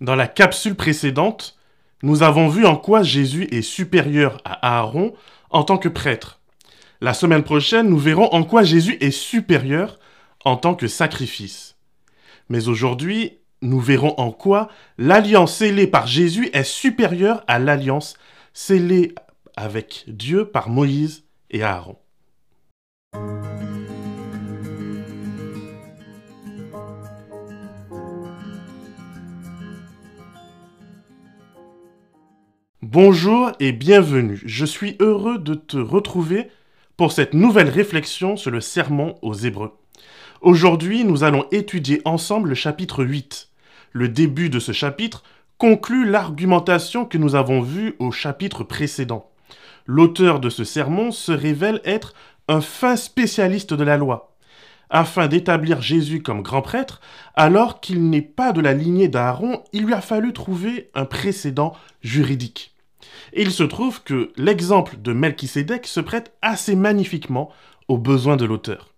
Dans la capsule précédente, nous avons vu en quoi Jésus est supérieur à Aaron en tant que prêtre. La semaine prochaine, nous verrons en quoi Jésus est supérieur en tant que sacrifice. Mais aujourd'hui, nous verrons en quoi l'alliance scellée par Jésus est supérieure à l'alliance scellée avec Dieu par Moïse et Aaron. Bonjour et bienvenue. Je suis heureux de te retrouver pour cette nouvelle réflexion sur le sermon aux Hébreux. Aujourd'hui, nous allons étudier ensemble le chapitre 8. Le début de ce chapitre conclut l'argumentation que nous avons vue au chapitre précédent. L'auteur de ce sermon se révèle être un fin spécialiste de la loi, afin d'établir Jésus comme grand prêtre, alors qu'il n'est pas de la lignée d'Aaron, il lui a fallu trouver un précédent juridique. Et il se trouve que l'exemple de Melchisédek se prête assez magnifiquement aux besoins de l'auteur.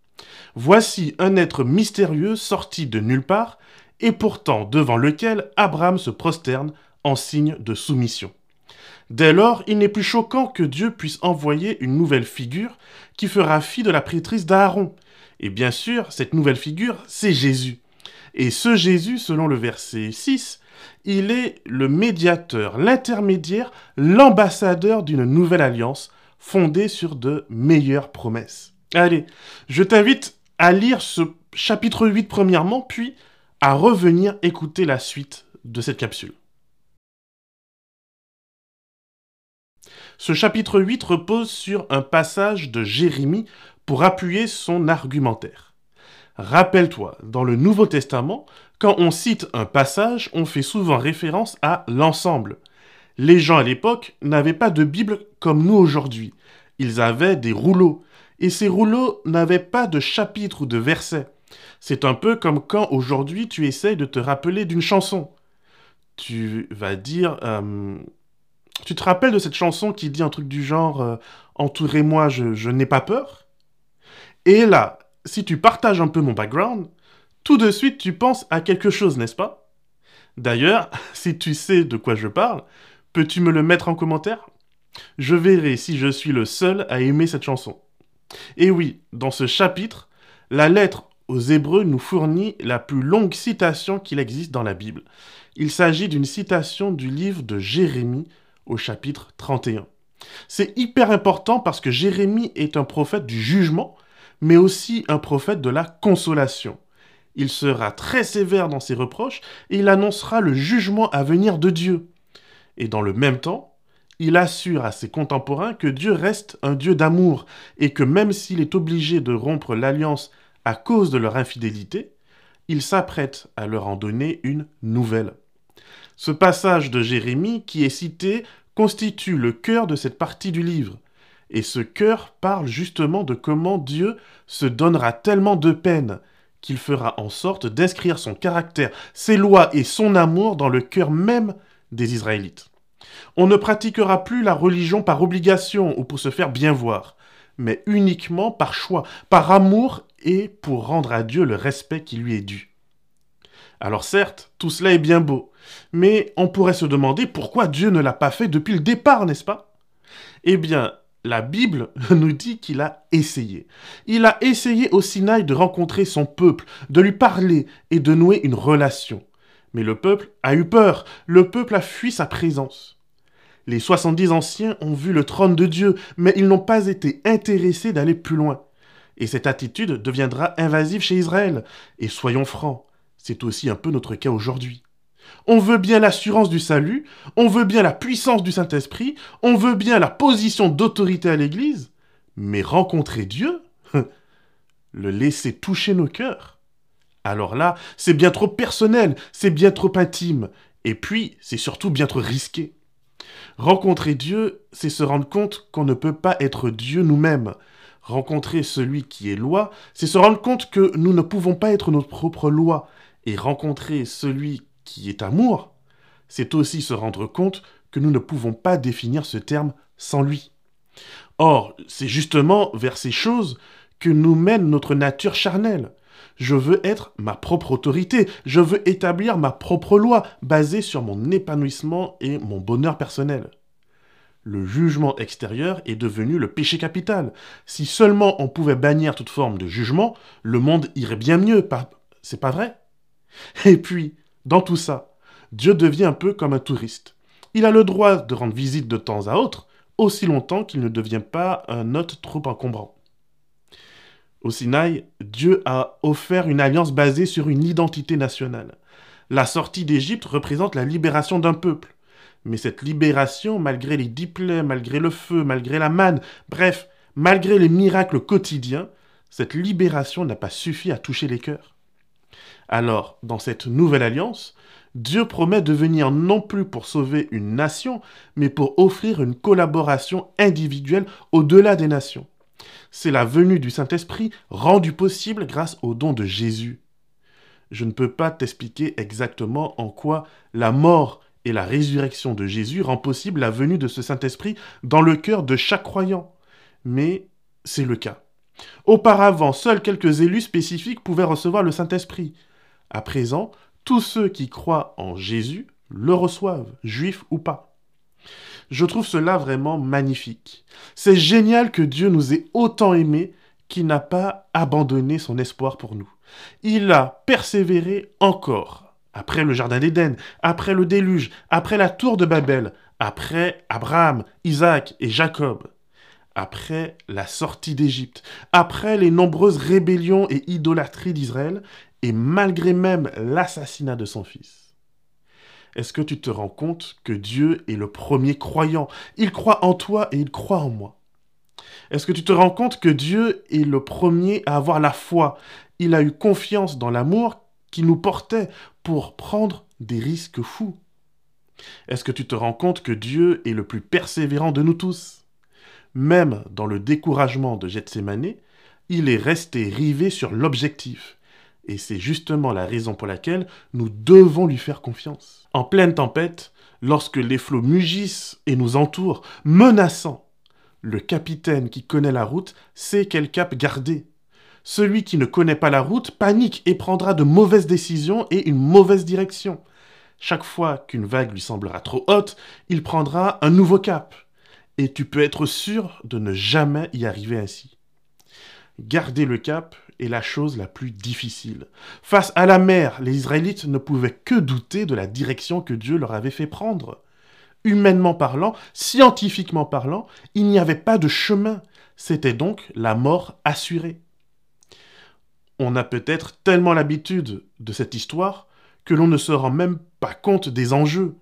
Voici un être mystérieux sorti de nulle part, et pourtant devant lequel Abraham se prosterne en signe de soumission. Dès lors, il n'est plus choquant que Dieu puisse envoyer une nouvelle figure qui fera fi de la prêtrise d'Aaron. Et bien sûr, cette nouvelle figure, c'est Jésus. Et ce Jésus, selon le verset 6, il est le médiateur, l'intermédiaire, l'ambassadeur d'une nouvelle alliance fondée sur de meilleures promesses. Allez, je t'invite à lire ce chapitre 8 premièrement, puis à revenir écouter la suite de cette capsule. Ce chapitre 8 repose sur un passage de Jérémie pour appuyer son argumentaire. Rappelle-toi, dans le Nouveau Testament, quand on cite un passage, on fait souvent référence à l'ensemble. Les gens à l'époque n'avaient pas de Bible comme nous aujourd'hui. Ils avaient des rouleaux. Et ces rouleaux n'avaient pas de chapitres ou de versets. C'est un peu comme quand aujourd'hui tu essayes de te rappeler d'une chanson. Tu vas dire... Euh, tu te rappelles de cette chanson qui dit un truc du genre euh, Entourez-moi, je n'ai pas peur Et là, si tu partages un peu mon background, tout de suite tu penses à quelque chose, n'est-ce pas? D'ailleurs, si tu sais de quoi je parle, peux-tu me le mettre en commentaire? Je verrai si je suis le seul à aimer cette chanson. Et oui, dans ce chapitre, la lettre aux Hébreux nous fournit la plus longue citation qu'il existe dans la Bible. Il s'agit d'une citation du livre de Jérémie au chapitre 31. C'est hyper important parce que Jérémie est un prophète du jugement, mais aussi un prophète de la consolation. Il sera très sévère dans ses reproches et il annoncera le jugement à venir de Dieu. Et dans le même temps, il assure à ses contemporains que Dieu reste un Dieu d'amour et que même s'il est obligé de rompre l'alliance à cause de leur infidélité, il s'apprête à leur en donner une nouvelle. Ce passage de Jérémie qui est cité constitue le cœur de cette partie du livre. Et ce cœur parle justement de comment Dieu se donnera tellement de peine qu'il fera en sorte d'inscrire son caractère, ses lois et son amour dans le cœur même des Israélites. On ne pratiquera plus la religion par obligation ou pour se faire bien voir, mais uniquement par choix, par amour et pour rendre à Dieu le respect qui lui est dû. Alors certes, tout cela est bien beau, mais on pourrait se demander pourquoi Dieu ne l'a pas fait depuis le départ, n'est-ce pas? Eh bien, la Bible nous dit qu'il a essayé. Il a essayé au Sinaï de rencontrer son peuple, de lui parler et de nouer une relation. Mais le peuple a eu peur, le peuple a fui sa présence. Les 70 anciens ont vu le trône de Dieu, mais ils n'ont pas été intéressés d'aller plus loin. Et cette attitude deviendra invasive chez Israël. Et soyons francs, c'est aussi un peu notre cas aujourd'hui. On veut bien l'assurance du salut, on veut bien la puissance du Saint-Esprit, on veut bien la position d'autorité à l'Église, mais rencontrer Dieu, le laisser toucher nos cœurs. Alors là, c'est bien trop personnel, c'est bien trop intime, et puis c'est surtout bien trop risqué. Rencontrer Dieu, c'est se rendre compte qu'on ne peut pas être Dieu nous-mêmes. Rencontrer celui qui est loi, c'est se rendre compte que nous ne pouvons pas être notre propre loi. Et rencontrer celui qui est amour, c'est aussi se rendre compte que nous ne pouvons pas définir ce terme sans lui. Or, c'est justement vers ces choses que nous mène notre nature charnelle. Je veux être ma propre autorité. Je veux établir ma propre loi basée sur mon épanouissement et mon bonheur personnel. Le jugement extérieur est devenu le péché capital. Si seulement on pouvait bannir toute forme de jugement, le monde irait bien mieux. C'est pas vrai? Et puis, dans tout ça, Dieu devient un peu comme un touriste. Il a le droit de rendre visite de temps à autre, aussi longtemps qu'il ne devient pas un hôte trop encombrant. Au Sinaï, Dieu a offert une alliance basée sur une identité nationale. La sortie d'Égypte représente la libération d'un peuple. Mais cette libération, malgré les diplômes, malgré le feu, malgré la manne, bref, malgré les miracles quotidiens, cette libération n'a pas suffi à toucher les cœurs. Alors, dans cette nouvelle alliance, Dieu promet de venir non plus pour sauver une nation, mais pour offrir une collaboration individuelle au-delà des nations. C'est la venue du Saint-Esprit rendue possible grâce au don de Jésus. Je ne peux pas t'expliquer exactement en quoi la mort et la résurrection de Jésus rend possible la venue de ce Saint-Esprit dans le cœur de chaque croyant. Mais c'est le cas. Auparavant, seuls quelques élus spécifiques pouvaient recevoir le Saint-Esprit. À présent, tous ceux qui croient en Jésus le reçoivent, juifs ou pas. Je trouve cela vraiment magnifique. C'est génial que Dieu nous ait autant aimés qu'il n'a pas abandonné son espoir pour nous. Il a persévéré encore. Après le Jardin d'Éden, après le déluge, après la tour de Babel, après Abraham, Isaac et Jacob, après la sortie d'Égypte, après les nombreuses rébellions et idolâtries d'Israël, et malgré même l'assassinat de son fils. Est-ce que tu te rends compte que Dieu est le premier croyant? Il croit en toi et il croit en moi. Est-ce que tu te rends compte que Dieu est le premier à avoir la foi? Il a eu confiance dans l'amour qui nous portait pour prendre des risques fous. Est-ce que tu te rends compte que Dieu est le plus persévérant de nous tous? Même dans le découragement de Gethsemane, il est resté rivé sur l'objectif. Et c'est justement la raison pour laquelle nous devons lui faire confiance. En pleine tempête, lorsque les flots mugissent et nous entourent, menaçant, le capitaine qui connaît la route sait quel cap garder. Celui qui ne connaît pas la route panique et prendra de mauvaises décisions et une mauvaise direction. Chaque fois qu'une vague lui semblera trop haute, il prendra un nouveau cap. Et tu peux être sûr de ne jamais y arriver ainsi. Garder le cap est la chose la plus difficile. Face à la mer, les Israélites ne pouvaient que douter de la direction que Dieu leur avait fait prendre. Humainement parlant, scientifiquement parlant, il n'y avait pas de chemin. C'était donc la mort assurée. On a peut-être tellement l'habitude de cette histoire que l'on ne se rend même pas compte des enjeux.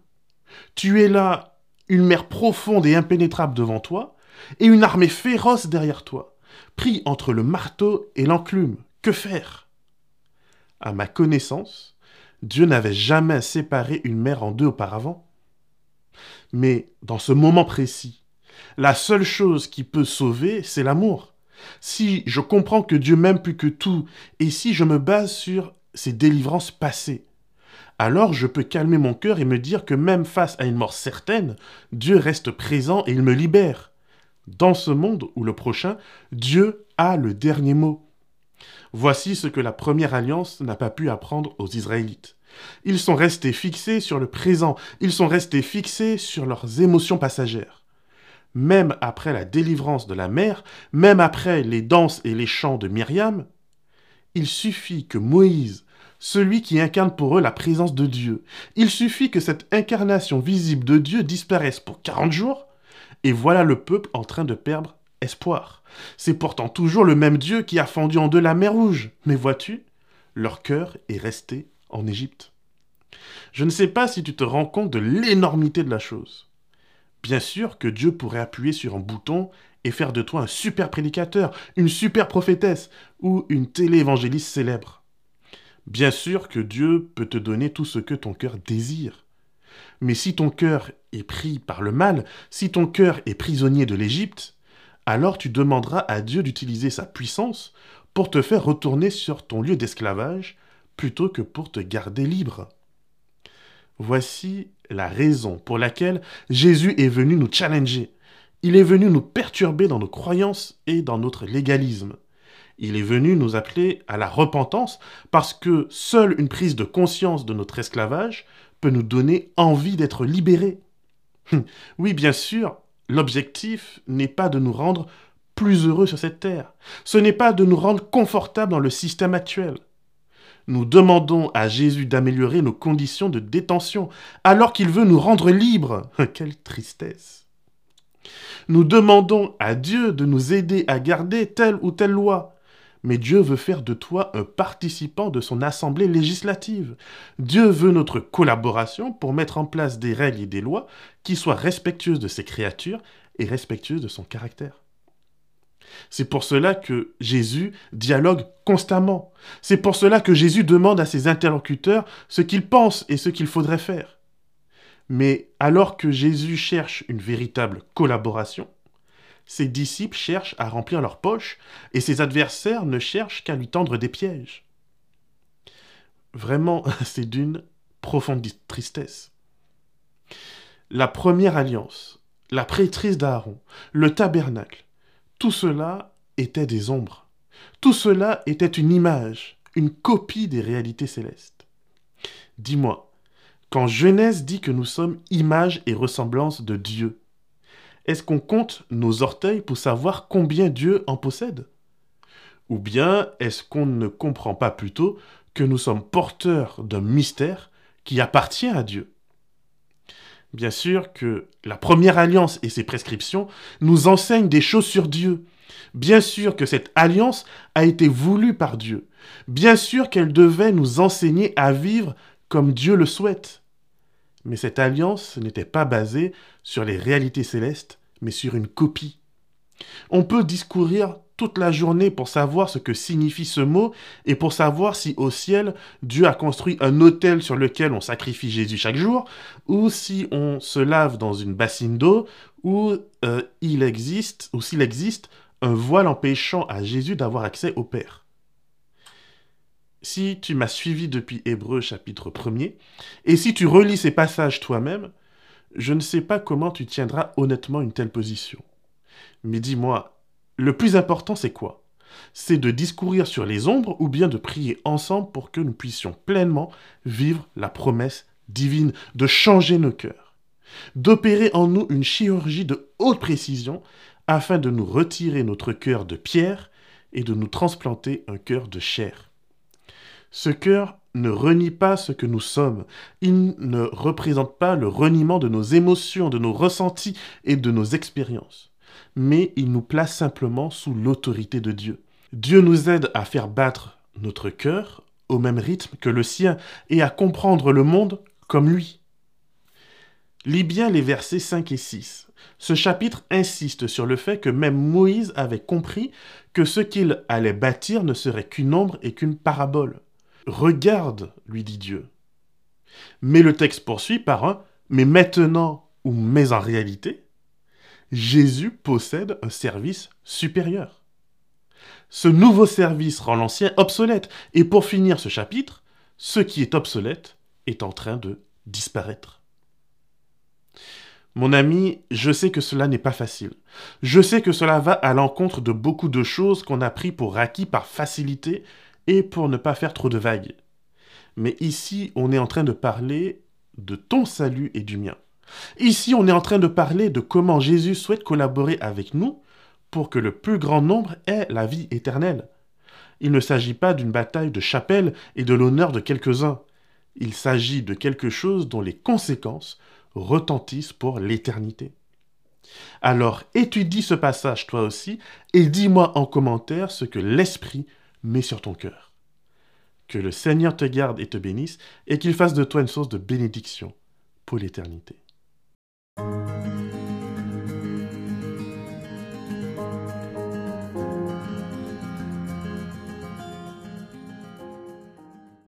Tu es là, une mer profonde et impénétrable devant toi, et une armée féroce derrière toi pris entre le marteau et l'enclume. Que faire? À ma connaissance, Dieu n'avait jamais séparé une mère en deux auparavant. Mais dans ce moment précis, la seule chose qui peut sauver, c'est l'amour. Si je comprends que Dieu m'aime plus que tout, et si je me base sur ses délivrances passées, alors je peux calmer mon cœur et me dire que même face à une mort certaine, Dieu reste présent et il me libère. Dans ce monde ou le prochain, Dieu a le dernier mot. Voici ce que la première alliance n'a pas pu apprendre aux Israélites. Ils sont restés fixés sur le présent, ils sont restés fixés sur leurs émotions passagères. Même après la délivrance de la mer, même après les danses et les chants de Myriam, il suffit que Moïse, celui qui incarne pour eux la présence de Dieu, il suffit que cette incarnation visible de Dieu disparaisse pour 40 jours et voilà le peuple en train de perdre espoir. C'est pourtant toujours le même Dieu qui a fendu en deux la mer Rouge. Mais vois-tu, leur cœur est resté en Égypte. Je ne sais pas si tu te rends compte de l'énormité de la chose. Bien sûr que Dieu pourrait appuyer sur un bouton et faire de toi un super prédicateur, une super prophétesse ou une téléévangéliste célèbre. Bien sûr que Dieu peut te donner tout ce que ton cœur désire. Mais si ton cœur est pris par le mal, si ton cœur est prisonnier de l'Égypte, alors tu demanderas à Dieu d'utiliser sa puissance pour te faire retourner sur ton lieu d'esclavage plutôt que pour te garder libre. Voici la raison pour laquelle Jésus est venu nous challenger. Il est venu nous perturber dans nos croyances et dans notre légalisme. Il est venu nous appeler à la repentance parce que seule une prise de conscience de notre esclavage peut nous donner envie d'être libérés. Oui, bien sûr, l'objectif n'est pas de nous rendre plus heureux sur cette terre. Ce n'est pas de nous rendre confortables dans le système actuel. Nous demandons à Jésus d'améliorer nos conditions de détention alors qu'il veut nous rendre libres. Quelle tristesse. Nous demandons à Dieu de nous aider à garder telle ou telle loi. Mais Dieu veut faire de toi un participant de son assemblée législative. Dieu veut notre collaboration pour mettre en place des règles et des lois qui soient respectueuses de ses créatures et respectueuses de son caractère. C'est pour cela que Jésus dialogue constamment. C'est pour cela que Jésus demande à ses interlocuteurs ce qu'ils pensent et ce qu'il faudrait faire. Mais alors que Jésus cherche une véritable collaboration, ses disciples cherchent à remplir leurs poches et ses adversaires ne cherchent qu'à lui tendre des pièges. Vraiment, c'est d'une profonde tristesse. La première alliance, la prêtrise d'Aaron, le tabernacle, tout cela était des ombres. Tout cela était une image, une copie des réalités célestes. Dis-moi, quand Genèse dit que nous sommes image et ressemblance de Dieu, est-ce qu'on compte nos orteils pour savoir combien Dieu en possède? Ou bien est-ce qu'on ne comprend pas plutôt que nous sommes porteurs d'un mystère qui appartient à Dieu? Bien sûr que la première alliance et ses prescriptions nous enseignent des choses sur Dieu. Bien sûr que cette alliance a été voulue par Dieu. Bien sûr qu'elle devait nous enseigner à vivre comme Dieu le souhaite. Mais cette alliance n'était pas basée sur les réalités célestes, mais sur une copie. On peut discourir toute la journée pour savoir ce que signifie ce mot et pour savoir si au ciel Dieu a construit un autel sur lequel on sacrifie Jésus chaque jour, ou si on se lave dans une bassine d'eau, ou euh, existe, ou s'il existe un voile empêchant à Jésus d'avoir accès au Père. Si tu m'as suivi depuis Hébreu chapitre 1er, et si tu relis ces passages toi-même, je ne sais pas comment tu tiendras honnêtement une telle position. Mais dis-moi, le plus important, c'est quoi? C'est de discourir sur les ombres ou bien de prier ensemble pour que nous puissions pleinement vivre la promesse divine, de changer nos cœurs, d'opérer en nous une chirurgie de haute précision afin de nous retirer notre cœur de pierre et de nous transplanter un cœur de chair. Ce cœur ne renie pas ce que nous sommes, il ne représente pas le reniement de nos émotions, de nos ressentis et de nos expériences mais il nous place simplement sous l'autorité de Dieu. Dieu nous aide à faire battre notre cœur au même rythme que le sien et à comprendre le monde comme lui. Lis bien les versets 5 et 6. Ce chapitre insiste sur le fait que même Moïse avait compris que ce qu'il allait bâtir ne serait qu'une ombre et qu'une parabole. Regarde, lui dit Dieu. Mais le texte poursuit par un mais maintenant ou mais en réalité. Jésus possède un service supérieur. Ce nouveau service rend l'ancien obsolète, et pour finir ce chapitre, ce qui est obsolète est en train de disparaître. Mon ami, je sais que cela n'est pas facile. Je sais que cela va à l'encontre de beaucoup de choses qu'on a pris pour acquis par facilité et pour ne pas faire trop de vagues. Mais ici, on est en train de parler de ton salut et du mien. Ici, on est en train de parler de comment Jésus souhaite collaborer avec nous pour que le plus grand nombre ait la vie éternelle. Il ne s'agit pas d'une bataille de chapelle et de l'honneur de quelques-uns. Il s'agit de quelque chose dont les conséquences retentissent pour l'éternité. Alors étudie ce passage toi aussi et dis-moi en commentaire ce que l'Esprit met sur ton cœur. Que le Seigneur te garde et te bénisse et qu'il fasse de toi une source de bénédiction pour l'éternité.